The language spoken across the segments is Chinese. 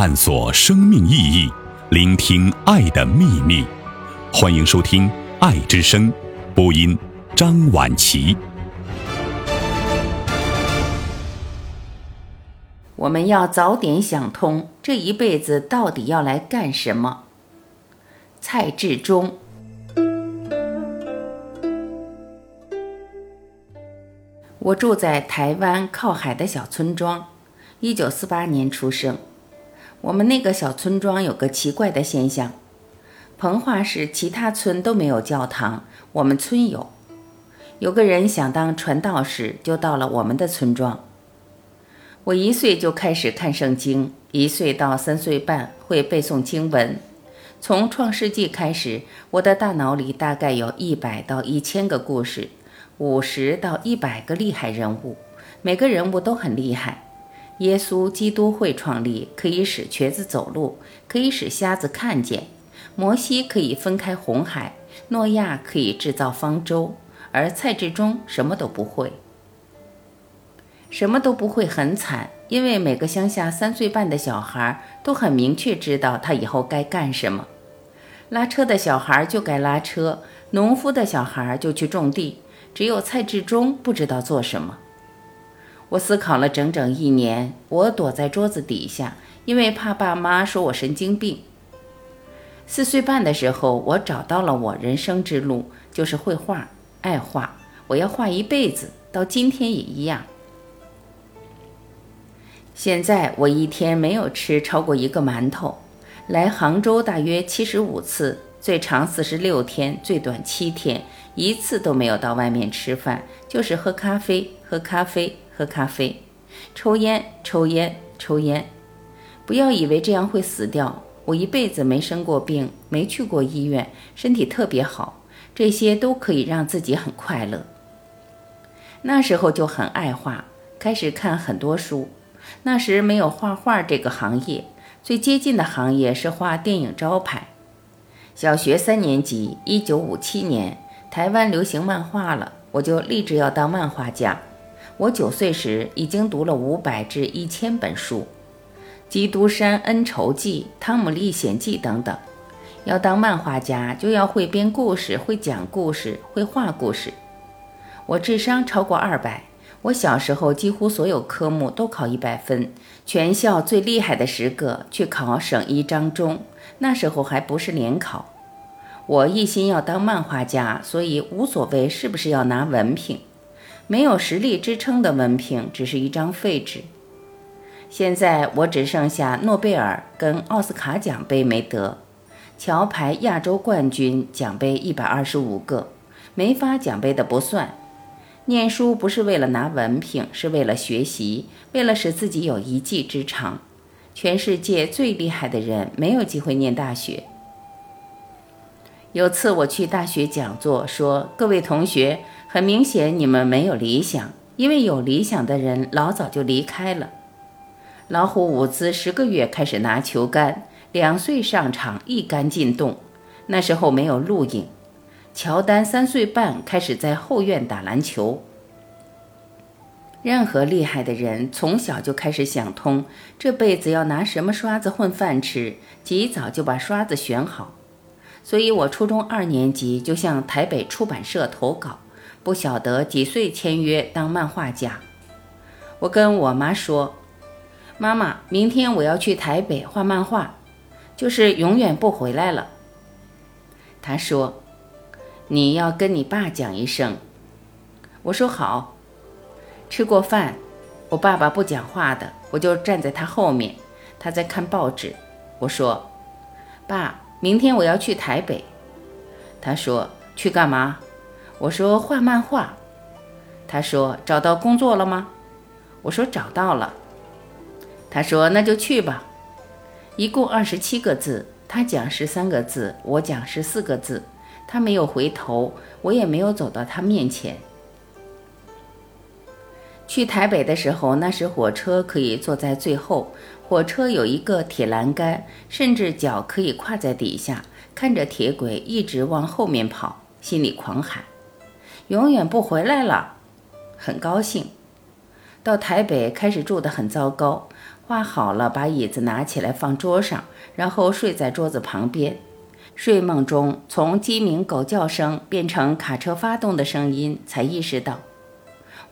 探索生命意义，聆听爱的秘密。欢迎收听《爱之声》，播音张婉琪。我们要早点想通，这一辈子到底要来干什么？蔡志忠。我住在台湾靠海的小村庄，一九四八年出生。我们那个小村庄有个奇怪的现象：彭化市其他村都没有教堂，我们村有。有个人想当传道士，就到了我们的村庄。我一岁就开始看圣经，一岁到三岁半会背诵经文。从创世纪开始，我的大脑里大概有一百到一千个故事。五十到一百个厉害人物，每个人物都很厉害。耶稣基督会创立，可以使瘸子走路，可以使瞎子看见；摩西可以分开红海，诺亚可以制造方舟，而蔡志忠什么都不会。什么都不会很惨，因为每个乡下三岁半的小孩都很明确知道他以后该干什么。拉车的小孩就该拉车，农夫的小孩就去种地。只有蔡志忠不知道做什么。我思考了整整一年，我躲在桌子底下，因为怕爸妈说我神经病。四岁半的时候，我找到了我人生之路，就是绘画，爱画，我要画一辈子，到今天也一样。现在我一天没有吃超过一个馒头，来杭州大约七十五次。最长四十六天，最短七天，一次都没有到外面吃饭，就是喝咖啡，喝咖啡，喝咖啡，抽烟，抽烟，抽烟。不要以为这样会死掉，我一辈子没生过病，没去过医院，身体特别好，这些都可以让自己很快乐。那时候就很爱画，开始看很多书。那时没有画画这个行业，最接近的行业是画电影招牌。小学三年级，一九五七年，台湾流行漫画了，我就立志要当漫画家。我九岁时已经读了五百至一千本书，《基督山恩仇记》《汤姆历险记》等等。要当漫画家，就要会编故事，会讲故事，会画故事。我智商超过二百，我小时候几乎所有科目都考一百分，全校最厉害的十个去考省一章中。那时候还不是联考，我一心要当漫画家，所以无所谓是不是要拿文凭，没有实力支撑的文凭只是一张废纸。现在我只剩下诺贝尔跟奥斯卡奖杯没得，桥牌亚洲冠军奖杯一百二十五个，没发奖杯的不算。念书不是为了拿文凭，是为了学习，为了使自己有一技之长。全世界最厉害的人没有机会念大学。有次我去大学讲座，说：“各位同学，很明显你们没有理想，因为有理想的人老早就离开了。”老虎伍兹十个月开始拿球杆，两岁上场一杆进洞，那时候没有录影。乔丹三岁半开始在后院打篮球。任何厉害的人从小就开始想通，这辈子要拿什么刷子混饭吃，及早就把刷子选好。所以我初中二年级就向台北出版社投稿，不晓得几岁签约当漫画家。我跟我妈说：“妈妈，明天我要去台北画漫画，就是永远不回来了。”她说：“你要跟你爸讲一声。”我说：“好。”吃过饭，我爸爸不讲话的，我就站在他后面，他在看报纸。我说：“爸，明天我要去台北。”他说：“去干嘛？”我说：“画漫画。”他说：“找到工作了吗？”我说：“找到了。”他说：“那就去吧。”一共二十七个字，他讲十三个字，我讲十四个字。他没有回头，我也没有走到他面前。去台北的时候，那时火车可以坐在最后，火车有一个铁栏杆，甚至脚可以跨在底下，看着铁轨一直往后面跑，心里狂喊：“永远不回来了！”很高兴。到台北开始住得很糟糕，画好了把椅子拿起来放桌上，然后睡在桌子旁边。睡梦中从鸡鸣狗叫声变成卡车发动的声音，才意识到，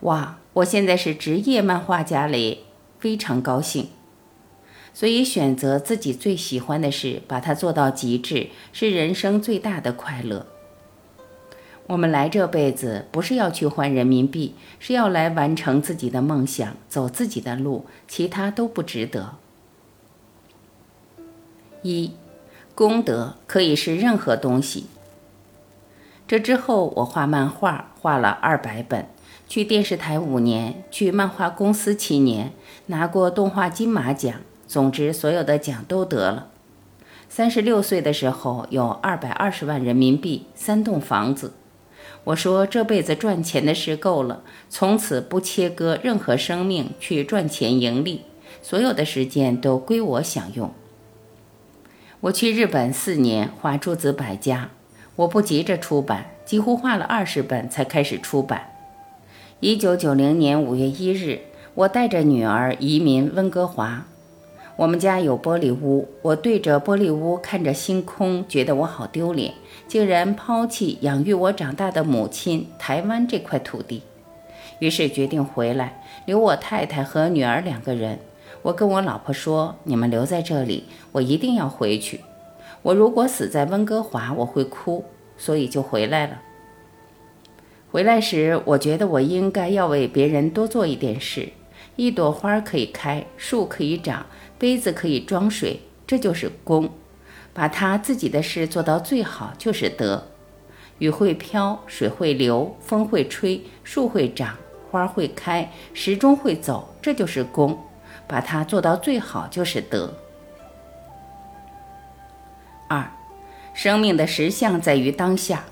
哇，我现在是职业漫画家嘞，非常高兴。所以选择自己最喜欢的事，把它做到极致，是人生最大的快乐。我们来这辈子不是要去换人民币，是要来完成自己的梦想，走自己的路，其他都不值得。一，功德可以是任何东西。这之后，我画漫画画了二百本，去电视台五年，去漫画公司七年，拿过动画金马奖，总之所有的奖都得了。三十六岁的时候，有二百二十万人民币，三栋房子。我说这辈子赚钱的事够了，从此不切割任何生命去赚钱盈利，所有的时间都归我享用。我去日本四年画诸子百家，我不急着出版，几乎画了二十本才开始出版。一九九零年五月一日，我带着女儿移民温哥华。我们家有玻璃屋，我对着玻璃屋看着星空，觉得我好丢脸，竟然抛弃养育我长大的母亲台湾这块土地。于是决定回来，留我太太和女儿两个人。我跟我老婆说：“你们留在这里，我一定要回去。我如果死在温哥华，我会哭，所以就回来了。”回来时，我觉得我应该要为别人多做一点事。一朵花可以开，树可以长。杯子可以装水，这就是功。把他自己的事做到最好，就是德。雨会飘，水会流，风会吹，树会长，花会开，时钟会走，这就是功。把它做到最好，就是德。二，生命的实相在于当下。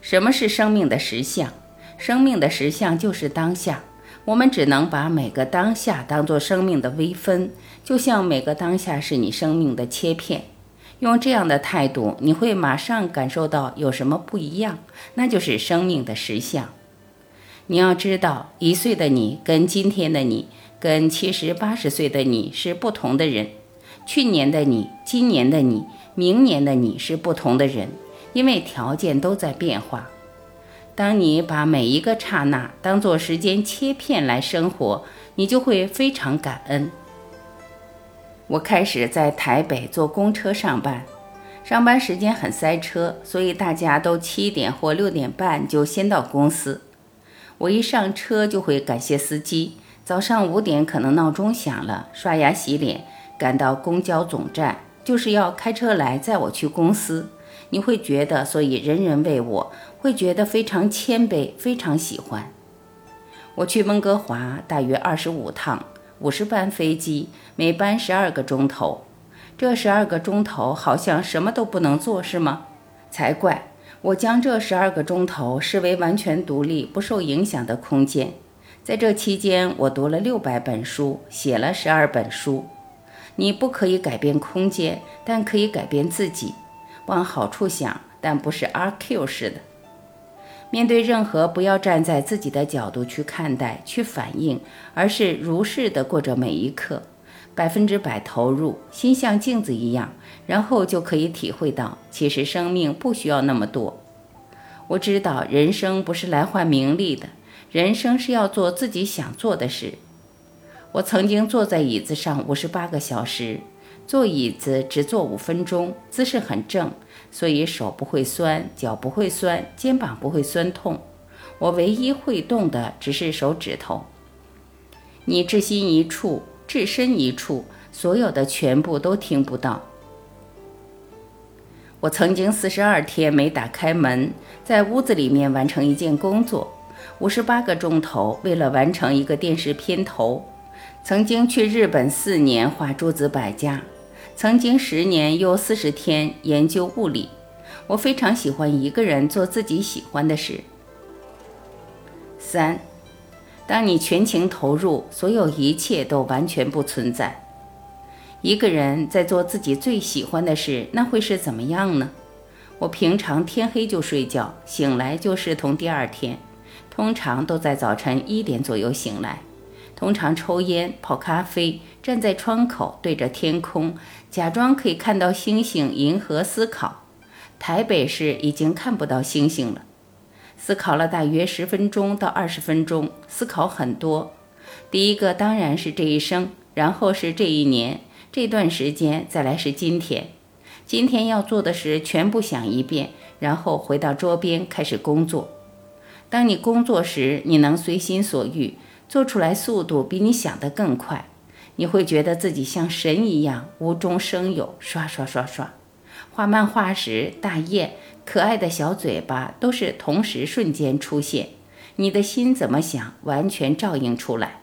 什么是生命的实相？生命的实相就是当下。我们只能把每个当下当作生命的微分，就像每个当下是你生命的切片。用这样的态度，你会马上感受到有什么不一样，那就是生命的实相。你要知道，一岁的你跟今天的你，跟七十八十岁的你是不同的人；去年的你、今年的你、明年的你是不同的人，因为条件都在变化。当你把每一个刹那当做时间切片来生活，你就会非常感恩。我开始在台北坐公车上班，上班时间很塞车，所以大家都七点或六点半就先到公司。我一上车就会感谢司机。早上五点可能闹钟响了，刷牙洗脸，赶到公交总站，就是要开车来载我去公司。你会觉得，所以人人为我。会觉得非常谦卑，非常喜欢。我去温哥华大约二十五趟，五十班飞机，每班十二个钟头。这十二个钟头好像什么都不能做，是吗？才怪！我将这十二个钟头视为完全独立、不受影响的空间。在这期间，我读了六百本书，写了十二本书。你不可以改变空间，但可以改变自己。往好处想，但不是阿 Q 式的。面对任何，不要站在自己的角度去看待、去反应，而是如是的过着每一刻，百分之百投入，心像镜子一样，然后就可以体会到，其实生命不需要那么多。我知道人生不是来换名利的，人生是要做自己想做的事。我曾经坐在椅子上五十八个小时，坐椅子只坐五分钟，姿势很正。所以手不会酸，脚不会酸，肩膀不会酸痛。我唯一会动的只是手指头。你置心一处，置身一处，所有的全部都听不到。我曾经四十二天没打开门，在屋子里面完成一件工作，五十八个钟头为了完成一个电视片头。曾经去日本四年画诸子百家。曾经十年又四十天研究物理，我非常喜欢一个人做自己喜欢的事。三，当你全情投入，所有一切都完全不存在。一个人在做自己最喜欢的事，那会是怎么样呢？我平常天黑就睡觉，醒来就是同第二天，通常都在早晨一点左右醒来。通常抽烟、泡咖啡，站在窗口对着天空，假装可以看到星星、银河，思考。台北市已经看不到星星了。思考了大约十分钟到二十分钟，思考很多。第一个当然是这一生，然后是这一年，这段时间，再来是今天。今天要做的事全部想一遍，然后回到桌边开始工作。当你工作时，你能随心所欲，做出来速度比你想的更快。你会觉得自己像神一样，无中生有，刷刷刷刷。画漫画时，大雁。可爱的小嘴巴都是同时瞬间出现，你的心怎么想，完全照应出来。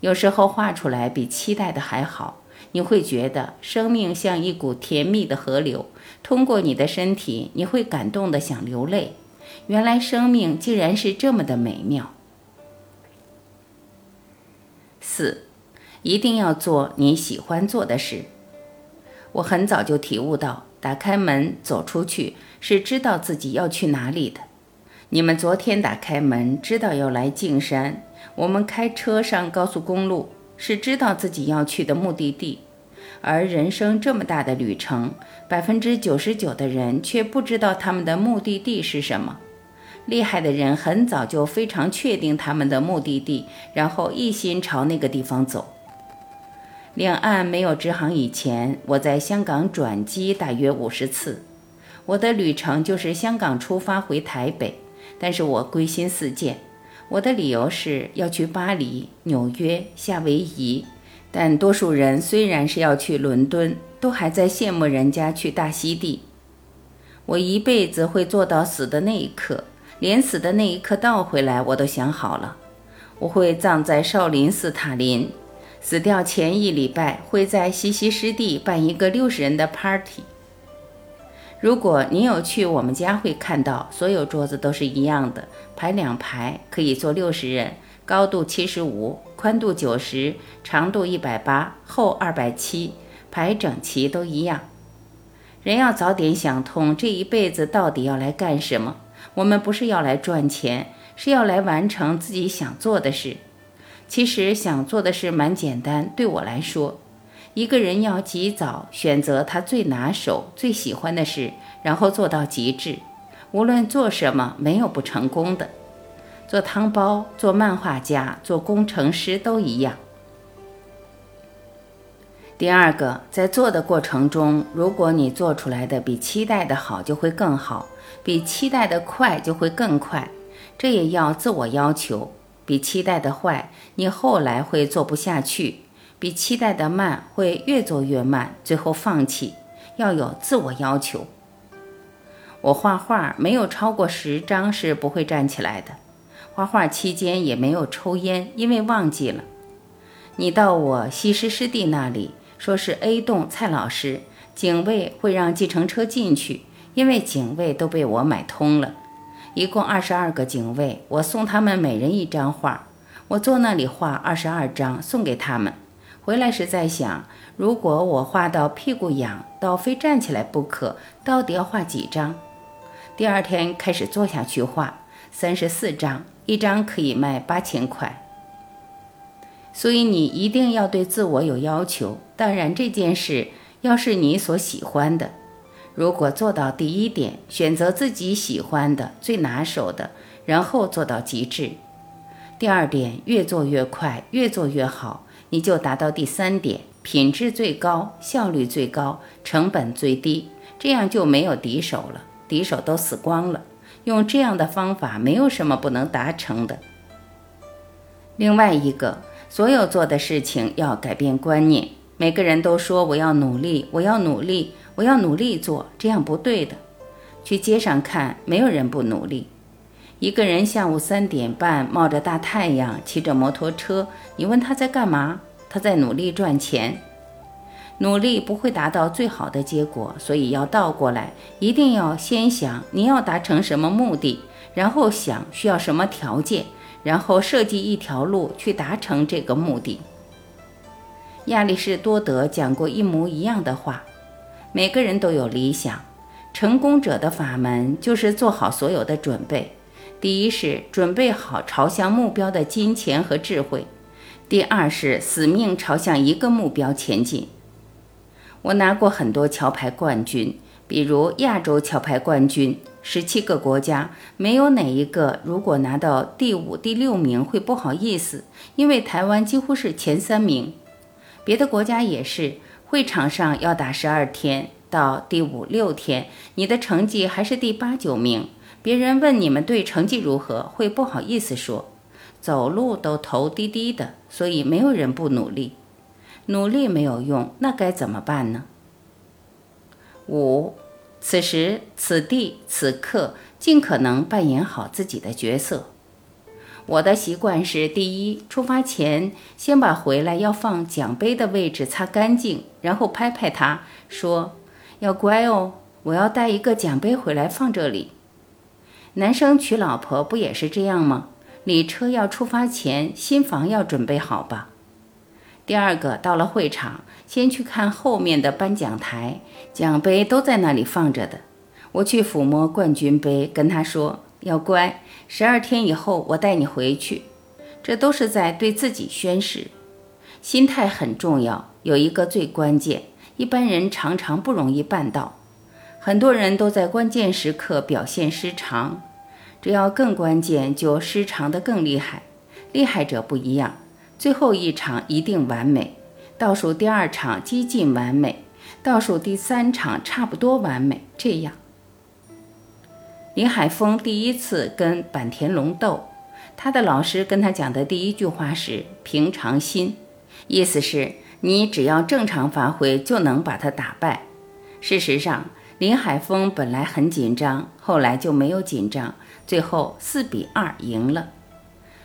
有时候画出来比期待的还好，你会觉得生命像一股甜蜜的河流，通过你的身体，你会感动的想流泪。原来生命竟然是这么的美妙。四，一定要做你喜欢做的事。我很早就体悟到，打开门走出去。是知道自己要去哪里的。你们昨天打开门，知道要来径山。我们开车上高速公路，是知道自己要去的目的地。而人生这么大的旅程，百分之九十九的人却不知道他们的目的地是什么。厉害的人很早就非常确定他们的目的地，然后一心朝那个地方走。两岸没有直航以前，我在香港转机大约五十次。我的旅程就是香港出发回台北，但是我归心似箭。我的理由是要去巴黎、纽约、夏威夷，但多数人虽然是要去伦敦，都还在羡慕人家去大溪地。我一辈子会做到死的那一刻，连死的那一刻倒回来我都想好了。我会葬在少林寺塔林，死掉前一礼拜会在西溪湿地办一个六十人的 party。如果你有去我们家，会看到所有桌子都是一样的，排两排，可以坐六十人，高度七十五，宽度九十，长度一百八，厚二百七，排整齐都一样。人要早点想通，这一辈子到底要来干什么？我们不是要来赚钱，是要来完成自己想做的事。其实想做的事蛮简单，对我来说。一个人要及早选择他最拿手、最喜欢的事，然后做到极致。无论做什么，没有不成功的。做汤包、做漫画家、做工程师都一样。第二个，在做的过程中，如果你做出来的比期待的好，就会更好；比期待的快，就会更快。这也要自我要求。比期待的坏，你后来会做不下去。比期待的慢，会越做越慢，最后放弃。要有自我要求。我画画没有超过十张是不会站起来的。画画期间也没有抽烟，因为忘记了。你到我西施师弟那里，说是 A 栋蔡老师，警卫会让计程车进去，因为警卫都被我买通了。一共二十二个警卫，我送他们每人一张画。我坐那里画二十二张，送给他们。回来时在想，如果我画到屁股痒到非站起来不可，到底要画几张？第二天开始坐下去画，三十四张，一张可以卖八千块。所以你一定要对自我有要求。当然，这件事要是你所喜欢的，如果做到第一点，选择自己喜欢的、最拿手的，然后做到极致。第二点，越做越快，越做越好。你就达到第三点，品质最高，效率最高，成本最低，这样就没有敌手了，敌手都死光了。用这样的方法，没有什么不能达成的。另外一个，所有做的事情要改变观念。每个人都说我要努力，我要努力，我要努力做，这样不对的。去街上看，没有人不努力。一个人下午三点半冒着大太阳骑着摩托车，你问他在干嘛？他在努力赚钱。努力不会达到最好的结果，所以要倒过来，一定要先想你要达成什么目的，然后想需要什么条件，然后设计一条路去达成这个目的。亚里士多德讲过一模一样的话：每个人都有理想，成功者的法门就是做好所有的准备。第一是准备好朝向目标的金钱和智慧，第二是死命朝向一个目标前进。我拿过很多桥牌冠军，比如亚洲桥牌冠军，十七个国家没有哪一个如果拿到第五、第六名会不好意思，因为台湾几乎是前三名。别的国家也是，会场上要打十二天，到第五六天，你的成绩还是第八九名。别人问你们队成绩如何，会不好意思说，走路都头低低的，所以没有人不努力。努力没有用，那该怎么办呢？五，此时此地此刻，尽可能扮演好自己的角色。我的习惯是：第一，出发前先把回来要放奖杯的位置擦干净，然后拍拍它，说：“要乖哦，我要带一个奖杯回来放这里。”男生娶老婆不也是这样吗？礼车要出发前，新房要准备好吧。第二个，到了会场，先去看后面的颁奖台，奖杯都在那里放着的。我去抚摸冠军杯，跟他说：“要乖，十二天以后我带你回去。”这都是在对自己宣誓。心态很重要，有一个最关键，一般人常常不容易办到。很多人都在关键时刻表现失常，只要更关键，就失常的更厉害。厉害者不一样。最后一场一定完美，倒数第二场接近完美，倒数第三场差不多完美。这样，林海峰第一次跟坂田龙斗，他的老师跟他讲的第一句话是“平常心”，意思是你只要正常发挥就能把他打败。事实上，林海峰本来很紧张，后来就没有紧张，最后四比二赢了。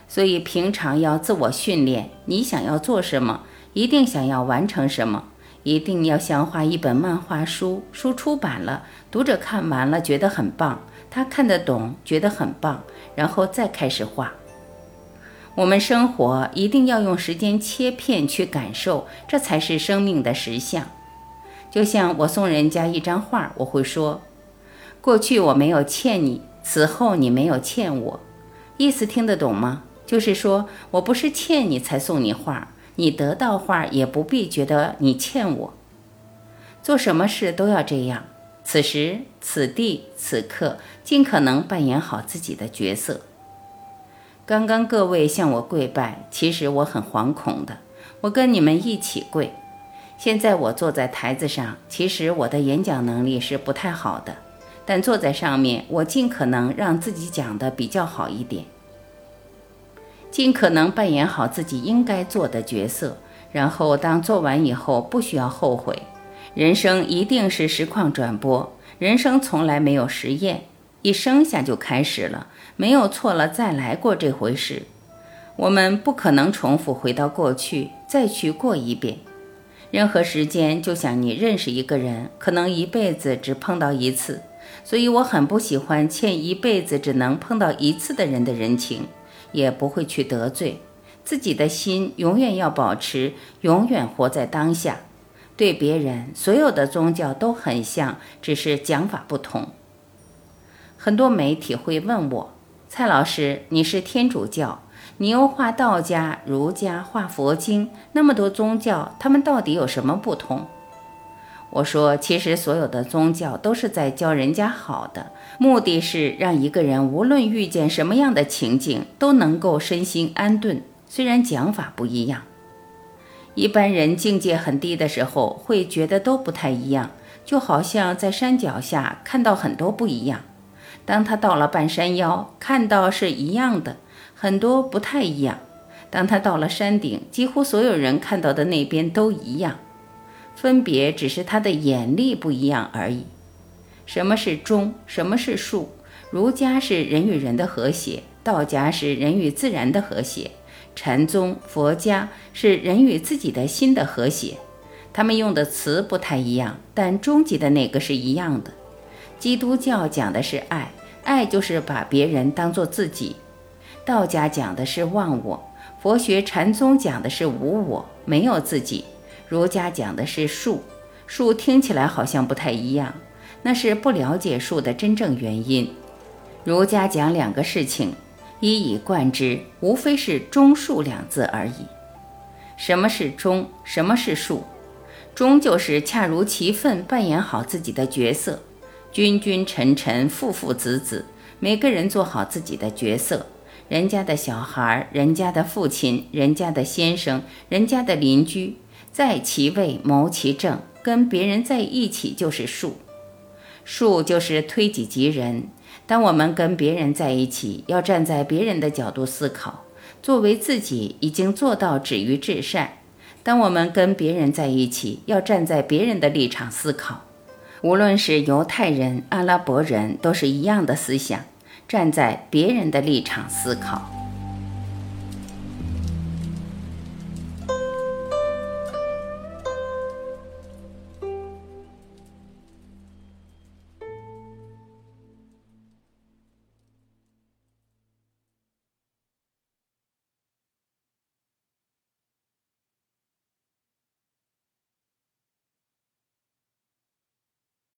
所以平常要自我训练，你想要做什么，一定想要完成什么，一定要像画一本漫画书，书出版了，读者看完了觉得很棒，他看得懂，觉得很棒，然后再开始画。我们生活一定要用时间切片去感受，这才是生命的实相。就像我送人家一张画，我会说：过去我没有欠你，此后你没有欠我，意思听得懂吗？就是说，我不是欠你才送你画，你得到画也不必觉得你欠我。做什么事都要这样，此时此地此刻，尽可能扮演好自己的角色。刚刚各位向我跪拜，其实我很惶恐的，我跟你们一起跪。现在我坐在台子上，其实我的演讲能力是不太好的，但坐在上面，我尽可能让自己讲的比较好一点。尽可能扮演好自己应该做的角色，然后当做完以后不需要后悔。人生一定是实况转播，人生从来没有实验，一生下就开始了，没有错了再来过这回事。我们不可能重复回到过去再去过一遍。任何时间，就像你认识一个人，可能一辈子只碰到一次，所以我很不喜欢欠一辈子只能碰到一次的人的人情。也不会去得罪自己的心，永远要保持，永远活在当下。对别人，所有的宗教都很像，只是讲法不同。很多媒体会问我：“蔡老师，你是天主教，你又画道家、儒家、画佛经，那么多宗教，他们到底有什么不同？”我说：“其实所有的宗教都是在教人家好的。”目的是让一个人无论遇见什么样的情景都能够身心安顿。虽然讲法不一样，一般人境界很低的时候会觉得都不太一样，就好像在山脚下看到很多不一样。当他到了半山腰，看到是一样的，很多不太一样。当他到了山顶，几乎所有人看到的那边都一样，分别只是他的眼力不一样而已。什么是中？什么是术？儒家是人与人的和谐，道家是人与自然的和谐，禅宗、佛家是人与自己的心的和谐。他们用的词不太一样，但终极的那个是一样的。基督教讲的是爱，爱就是把别人当做自己；道家讲的是忘我，佛学禅宗讲的是无我，没有自己；儒家讲的是术，术听起来好像不太一样。那是不了解术的真正原因。儒家讲两个事情，一以贯之，无非是中恕两字而已。什么是忠？什么是术？忠就是恰如其分扮演好自己的角色，君君臣臣，父父子子，每个人做好自己的角色。人家的小孩，人家的父亲，人家的先生，人家的邻居，在其位谋其政，跟别人在一起就是术。术就是推己及人。当我们跟别人在一起，要站在别人的角度思考，作为自己已经做到止于至善。当我们跟别人在一起，要站在别人的立场思考。无论是犹太人、阿拉伯人，都是一样的思想。站在别人的立场思考。